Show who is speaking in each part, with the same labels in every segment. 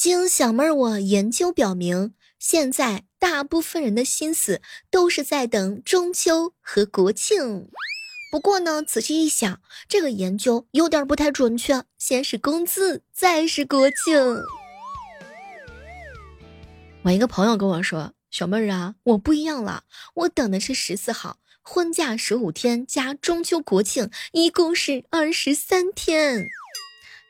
Speaker 1: 经小妹儿我研究表明，现在大部分人的心思都是在等中秋和国庆。不过呢，仔细一想，这个研究有点不太准确。先是工资，再是国庆。我一个朋友跟我说：“小妹儿啊，我不一样了，我等的是十四号。”婚假十五天加中秋国庆，一共是二十三天。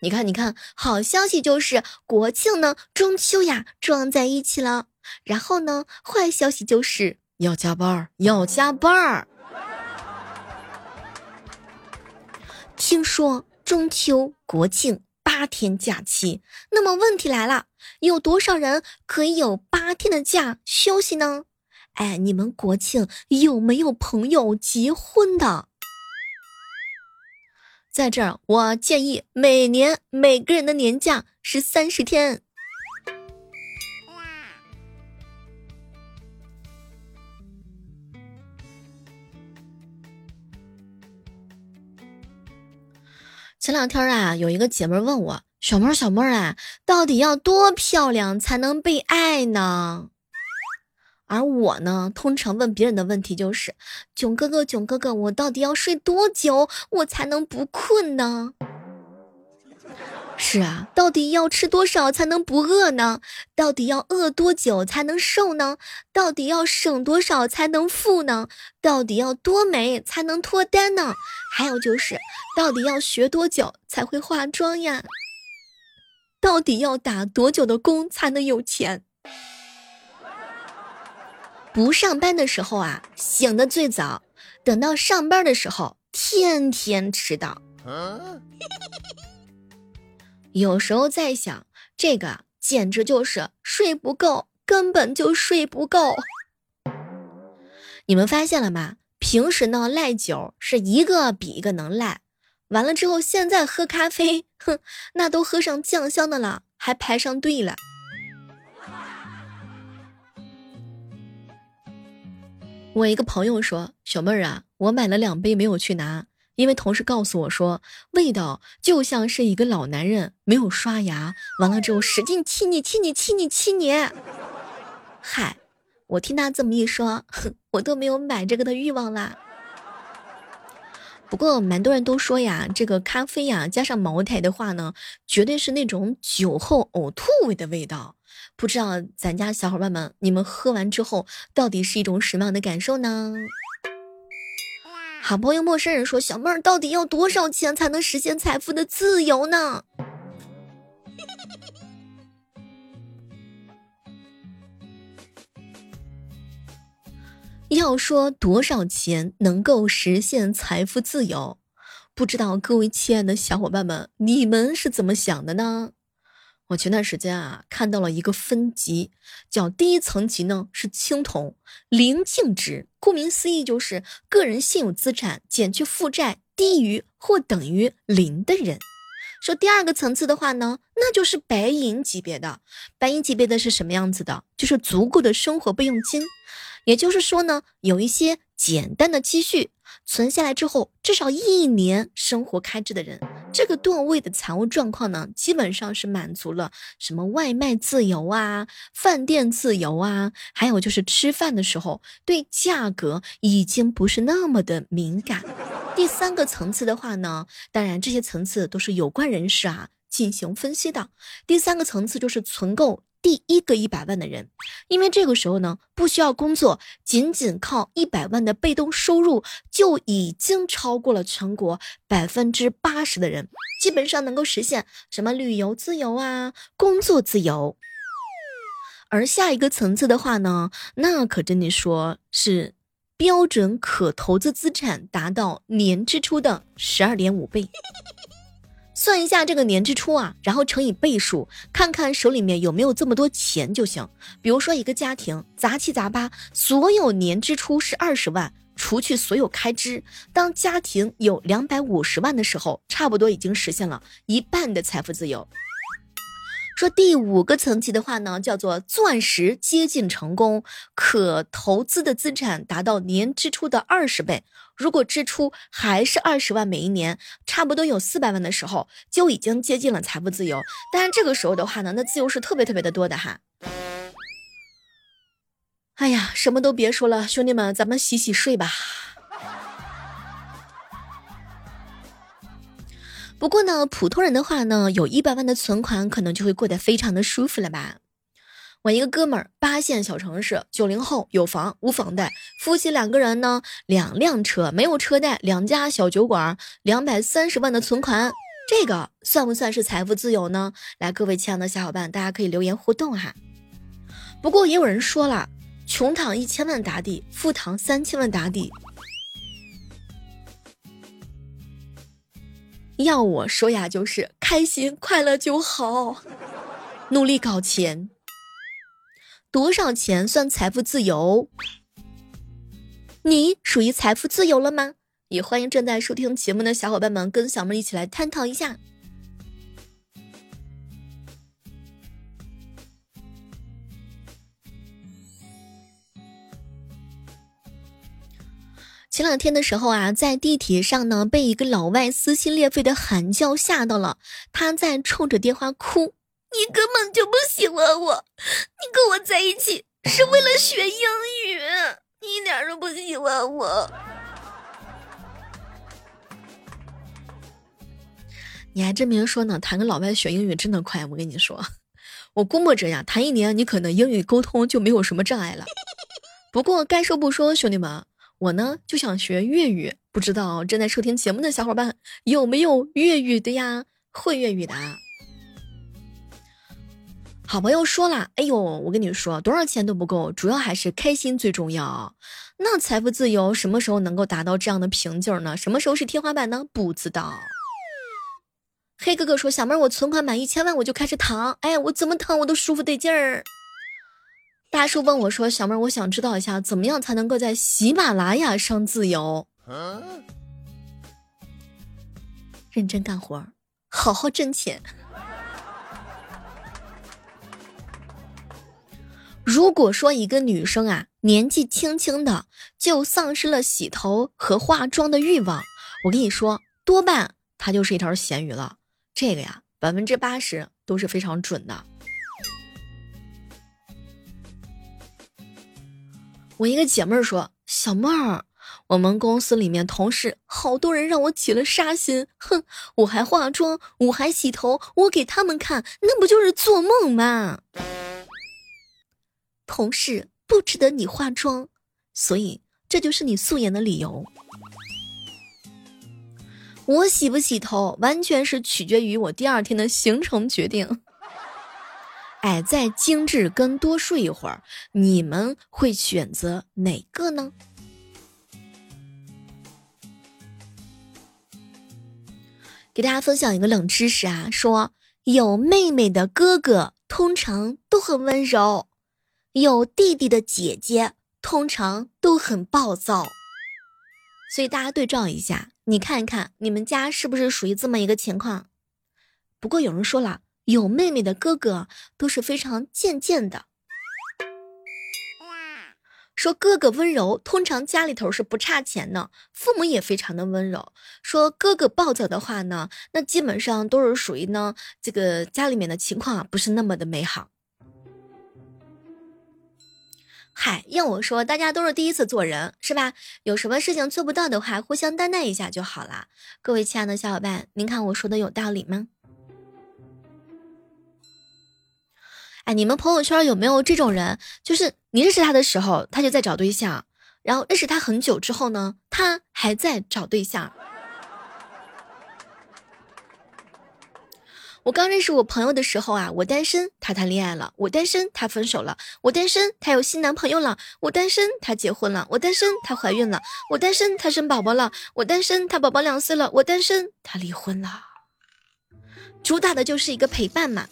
Speaker 1: 你看，你看，好消息就是国庆呢，中秋呀撞在一起了。然后呢，坏消息就是要加班儿，要加班儿。听说中秋国庆八天假期，那么问题来了，有多少人可以有八天的假休息呢？哎，你们国庆有没有朋友结婚的？在这儿，我建议每年每个人的年假是三十天。前两天啊，有一个姐妹问我：“小妹儿，小妹儿啊，到底要多漂亮才能被爱呢？”而我呢，通常问别人的问题就是：“囧哥哥，囧哥哥，我到底要睡多久，我才能不困呢？”是啊，到底要吃多少才能不饿呢？到底要饿多久才能瘦呢？到底要省多少才能富呢？到底要多美才能脱单呢？还有就是，到底要学多久才会化妆呀？到底要打多久的工才能有钱？不上班的时候啊，醒的最早；等到上班的时候，天天迟到。有时候在想，这个简直就是睡不够，根本就睡不够。你们发现了吗？平时呢赖酒是一个比一个能赖，完了之后现在喝咖啡，哼，那都喝上酱香的了，还排上队了。我一个朋友说：“小妹儿啊，我买了两杯没有去拿，因为同事告诉我说，味道就像是一个老男人没有刷牙，完了之后使劲亲你亲你亲你亲你。”嗨，我听他这么一说，哼我都没有买这个的欲望啦。不过蛮多人都说呀，这个咖啡呀加上茅台的话呢，绝对是那种酒后呕吐味的味道。不知道咱家小伙伴们，你们喝完之后到底是一种什么样的感受呢？好朋友陌生人说：“小妹儿，到底要多少钱才能实现财富的自由呢？”要说多少钱能够实现财富自由，不知道各位亲爱的小伙伴们，你们是怎么想的呢？我前段时间啊，看到了一个分级，叫第一层级呢是青铜零净值，顾名思义就是个人现有资产减去负债低于或等于零的人。说第二个层次的话呢，那就是白银级别的。白银级别的是什么样子的？就是足够的生活备用金，也就是说呢，有一些简单的积蓄。存下来之后，至少一年生活开支的人，这个段位的财务状况呢，基本上是满足了什么外卖自由啊、饭店自由啊，还有就是吃饭的时候对价格已经不是那么的敏感。第三个层次的话呢，当然这些层次都是有关人士啊进行分析的。第三个层次就是存够。第一个一百万的人，因为这个时候呢，不需要工作，仅仅靠一百万的被动收入，就已经超过了全国百分之八十的人，基本上能够实现什么旅游自由啊，工作自由。而下一个层次的话呢，那可真的说是标准可投资资产达到年支出的十二点五倍。算一下这个年支出啊，然后乘以倍数，看看手里面有没有这么多钱就行。比如说一个家庭杂七杂八，所有年支出是二十万，除去所有开支，当家庭有两百五十万的时候，差不多已经实现了一半的财富自由。说第五个层级的话呢，叫做钻石接近成功，可投资的资产达到年支出的二十倍。如果支出还是二十万每一年，差不多有四百万的时候，就已经接近了财富自由。当然这个时候的话呢，那自由是特别特别的多的哈。哎呀，什么都别说了，兄弟们，咱们洗洗睡吧。不过呢，普通人的话呢，有一百万的存款，可能就会过得非常的舒服了吧。我一个哥们儿，八线小城市，九零后，有房无房贷，夫妻两个人呢，两辆车，没有车贷，两家小酒馆，两百三十万的存款，这个算不算是财富自由呢？来，各位亲爱的小伙伴，大家可以留言互动哈。不过也有人说了，穷躺一千万打底，富躺三千万打底。要我说呀，就是开心快乐就好，努力搞钱。多少钱算财富自由？你属于财富自由了吗？也欢迎正在收听节目的小伙伴们跟小妹一起来探讨一下。前两天的时候啊，在地铁上呢，被一个老外撕心裂肺的喊叫吓到了。他在冲着电话哭：“你根本就不喜欢我，你跟我在一起是为了学英语，你一点都不喜欢我。”你还真别说呢，谈个老外学英语真的快。我跟你说，我估摸着呀，谈一年你可能英语沟通就没有什么障碍了。不过该说不说，兄弟们。我呢就想学粤语，不知道正在收听节目的小伙伴有没有粤语的呀？会粤语的。好朋友说了，哎呦，我跟你说，多少钱都不够，主要还是开心最重要。那财富自由什么时候能够达到这样的瓶颈呢？什么时候是天花板呢？不知道。黑哥哥说，小妹，我存款满一千万我就开始躺，哎，我怎么躺我都舒服得劲儿。大叔问我说：“小妹，我想知道一下，怎么样才能够在喜马拉雅上自由？认真干活，好好挣钱。如果说一个女生啊，年纪轻轻的就丧失了洗头和化妆的欲望，我跟你说，多半她就是一条咸鱼了。这个呀，百分之八十都是非常准的。”我一个姐妹儿说：“小妹儿，我们公司里面同事好多人让我起了杀心，哼，我还化妆，我还洗头，我给他们看，那不就是做梦吗？同事不值得你化妆，所以这就是你素颜的理由。我洗不洗头，完全是取决于我第二天的行程决定。”哎再精致跟多睡一会儿，你们会选择哪个呢？给大家分享一个冷知识啊，说有妹妹的哥哥通常都很温柔，有弟弟的姐姐通常都很暴躁。所以大家对照一下，你看一看你们家是不是属于这么一个情况？不过有人说了。有妹妹的哥哥都是非常贱贱的，说哥哥温柔，通常家里头是不差钱的，父母也非常的温柔。说哥哥暴躁的话呢，那基本上都是属于呢这个家里面的情况不是那么的美好。嗨，要我说，大家都是第一次做人，是吧？有什么事情做不到的话，互相担待一下就好了。各位亲爱的小伙伴，您看我说的有道理吗？哎，你们朋友圈有没有这种人？就是你认识他的时候，他就在找对象；然后认识他很久之后呢，他还在找对象。我刚认识我朋友的时候啊，我单身，他谈恋爱了；我单身，他分手了；我单身，他有新男朋友了；我单身，他结婚了；我单身，他怀孕了；我单身，他生宝宝了；我单身，他宝宝两岁了；我单身，他离婚了。主打的就是一个陪伴嘛。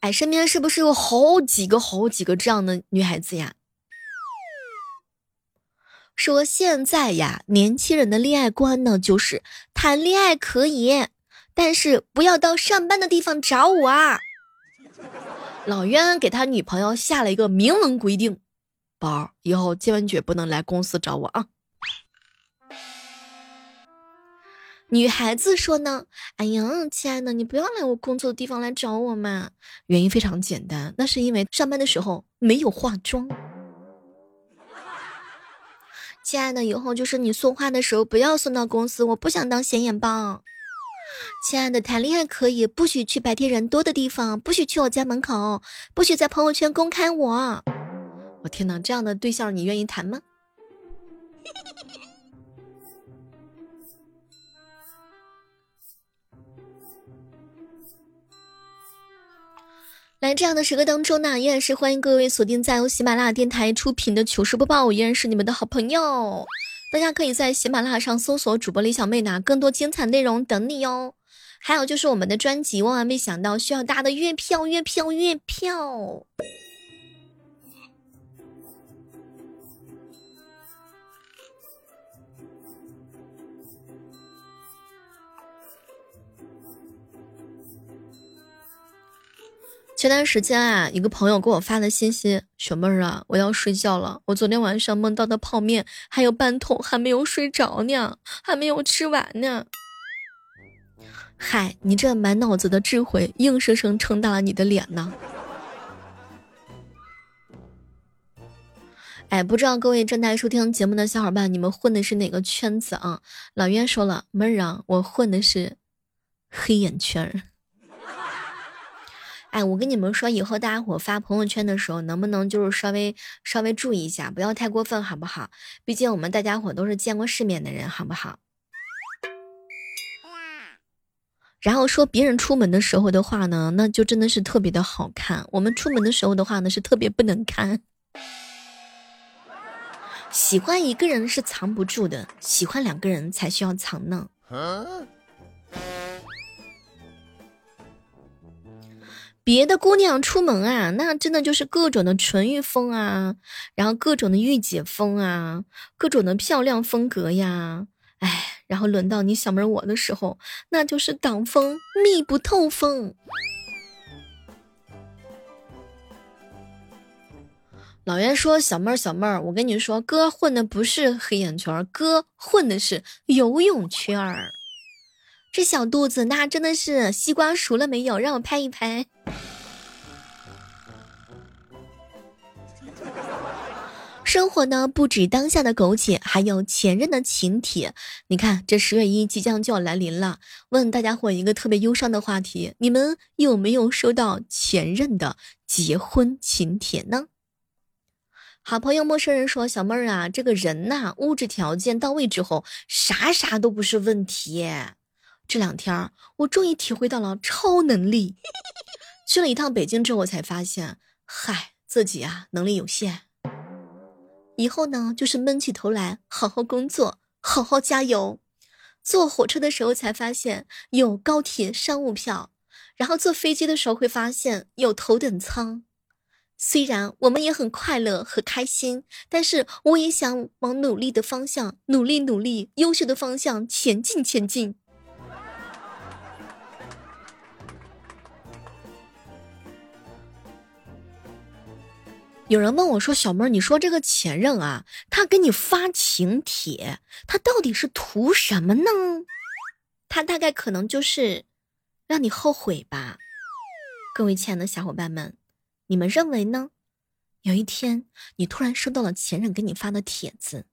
Speaker 1: 哎，身边是不是有好几个、好几个这样的女孩子呀？说现在呀，年轻人的恋爱观呢，就是谈恋爱可以，但是不要到上班的地方找我啊。老冤给他女朋友下了一个明文规定：宝儿，以后千万绝不能来公司找我啊。女孩子说呢：“哎呀，亲爱的，你不要来我工作的地方来找我嘛。原因非常简单，那是因为上班的时候没有化妆。亲爱的，以后就是你送花的时候不要送到公司，我不想当显眼包。亲爱的，谈恋爱可以，不许去白天人多的地方，不许去我家门口，不许在朋友圈公开我。我天哪，这样的对象你愿意谈吗？”来这样的时刻当中呢，依然是欢迎各位锁定在由喜马拉雅电台出品的糗事播报，我依然是你们的好朋友。大家可以在喜马拉雅上搜索主播李小妹呢，更多精彩内容等你哟。还有就是我们的专辑，万万没想到需要大家的月票，月票，月票。前段时间啊，一个朋友给我发的信息：“小妹儿啊，我要睡觉了。我昨天晚上梦到的泡面还有半桶，还没有睡着呢，还没有吃完呢。”嗨，你这满脑子的智慧，硬生生撑大了你的脸呢。哎，不知道各位正在收听节目的小伙伴，你们混的是哪个圈子啊？老袁说了，妹儿啊，我混的是黑眼圈。我跟你们说，以后大家伙发朋友圈的时候，能不能就是稍微稍微注意一下，不要太过分，好不好？毕竟我们大家伙都是见过世面的人，好不好？然后说别人出门的时候的话呢，那就真的是特别的好看；我们出门的时候的话呢，是特别不能看。喜欢一个人是藏不住的，喜欢两个人才需要藏呢。别的姑娘出门啊，那真的就是各种的纯欲风啊，然后各种的御姐风啊，各种的漂亮风格呀，哎，然后轮到你小妹我的时候，那就是挡风密不透风。老袁说：“小妹儿，小妹儿，我跟你说，哥混的不是黑眼圈，哥混的是游泳圈。”这小肚子那真的是西瓜熟了没有？让我拍一拍。生活呢不止当下的苟且，还有前任的请帖。你看，这十月一即将就要来临了，问大家伙一个特别忧伤的话题：你们有没有收到前任的结婚请帖呢？好朋友陌生人说：“小妹儿啊，这个人呐，物质条件到位之后，啥啥都不是问题。”这两天我终于体会到了超能力。去了一趟北京之后，我才发现，嗨，自己啊能力有限。以后呢，就是闷起头来好好工作，好好加油。坐火车的时候才发现有高铁商务票，然后坐飞机的时候会发现有头等舱。虽然我们也很快乐和开心，但是我也想往努力的方向努力努力，优秀的方向前进前进。有人问我说：“小妹儿，你说这个前任啊，他给你发请帖，他到底是图什么呢？他大概可能就是让你后悔吧。”各位亲爱的小伙伴们，你们认为呢？有一天你突然收到了前任给你发的帖子，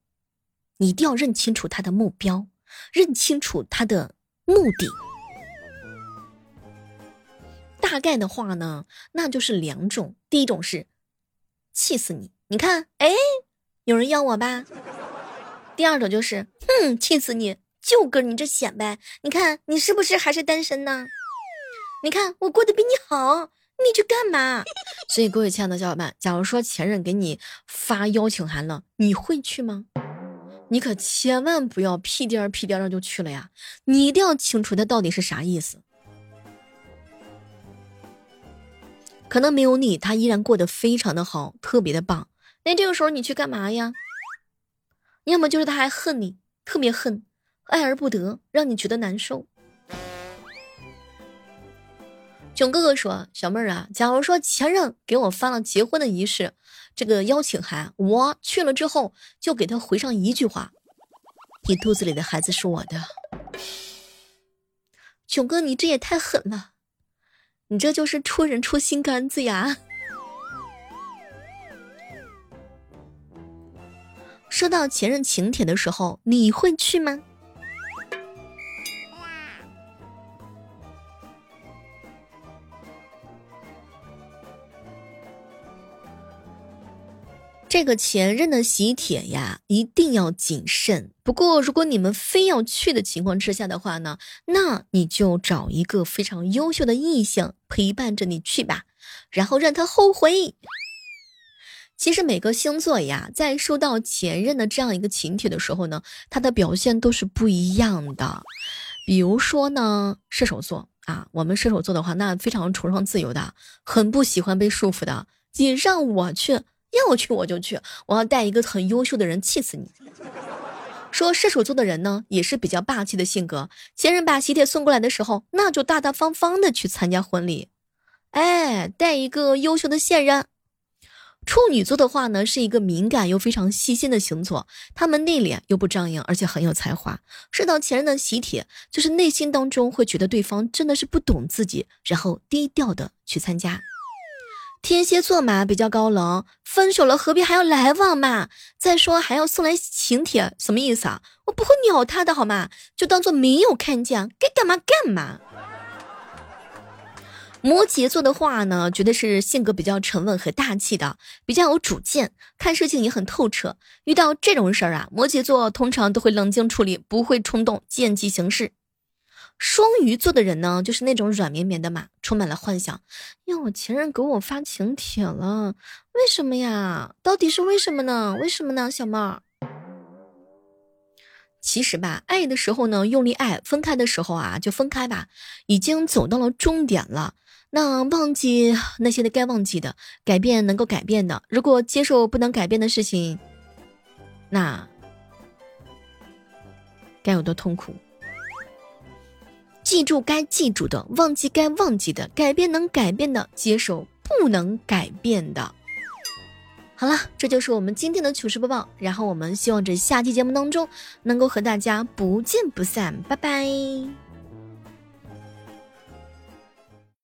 Speaker 1: 你一定要认清楚他的目标，认清楚他的目的。大概的话呢，那就是两种，第一种是。气死你！你看，哎，有人要我吧？第二种就是，哼，气死你！就跟你这显摆，你看你是不是还是单身呢？你看我过得比你好，你去干嘛？所以各位亲爱的小伙伴，假如说前任给你发邀请函了，你会去吗？你可千万不要屁颠儿屁颠儿的就去了呀！你一定要清楚他到底是啥意思。可能没有你，他依然过得非常的好，特别的棒。那这个时候你去干嘛呀？要么就是他还恨你，特别恨，爱而不得，让你觉得难受。囧哥哥说：“小妹儿啊，假如说前任给我发了结婚的仪式这个邀请函，我去了之后就给他回上一句话：你肚子里的孩子是我的。”囧哥，你这也太狠了，你这就是戳人戳心肝子呀！收到前任请帖的时候，你会去吗？这个前任的喜帖呀，一定要谨慎。不过，如果你们非要去的情况之下的话呢，那你就找一个非常优秀的异性陪伴着你去吧，然后让他后悔。其实每个星座呀，在收到前任的这样一个请帖的时候呢，他的表现都是不一样的。比如说呢，射手座啊，我们射手座的话，那非常崇尚自由的，很不喜欢被束缚的。你让我去。要去我就去，我要带一个很优秀的人，气死你！说射手座的人呢，也是比较霸气的性格。前任把喜帖送过来的时候，那就大大方方的去参加婚礼。哎，带一个优秀的现任。处女座的话呢，是一个敏感又非常细心的星座，他们内敛又不张扬，而且很有才华。收到前任的喜帖，就是内心当中会觉得对方真的是不懂自己，然后低调的去参加。天蝎座嘛比较高冷，分手了何必还要来往嘛？再说还要送来请帖，什么意思啊？我不会鸟他的好吗？就当做没有看见，该干嘛干嘛。摩羯座的话呢，觉得是性格比较沉稳和大气的，比较有主见，看事情也很透彻。遇到这种事儿啊，摩羯座通常都会冷静处理，不会冲动，见机行事。双鱼座的人呢，就是那种软绵绵的嘛，充满了幻想。哟，我前任给我发请帖了，为什么呀？到底是为什么呢？为什么呢，小妹儿？其实吧，爱的时候呢，用力爱；分开的时候啊，就分开吧。已经走到了终点了，那忘记那些的该忘记的，改变能够改变的。如果接受不能改变的事情，那该有多痛苦？记住该记住的，忘记该忘记的，改变能改变的，接受不能改变的。好了，这就是我们今天的糗事播报。然后我们希望这下期节目当中能够和大家不见不散，拜拜。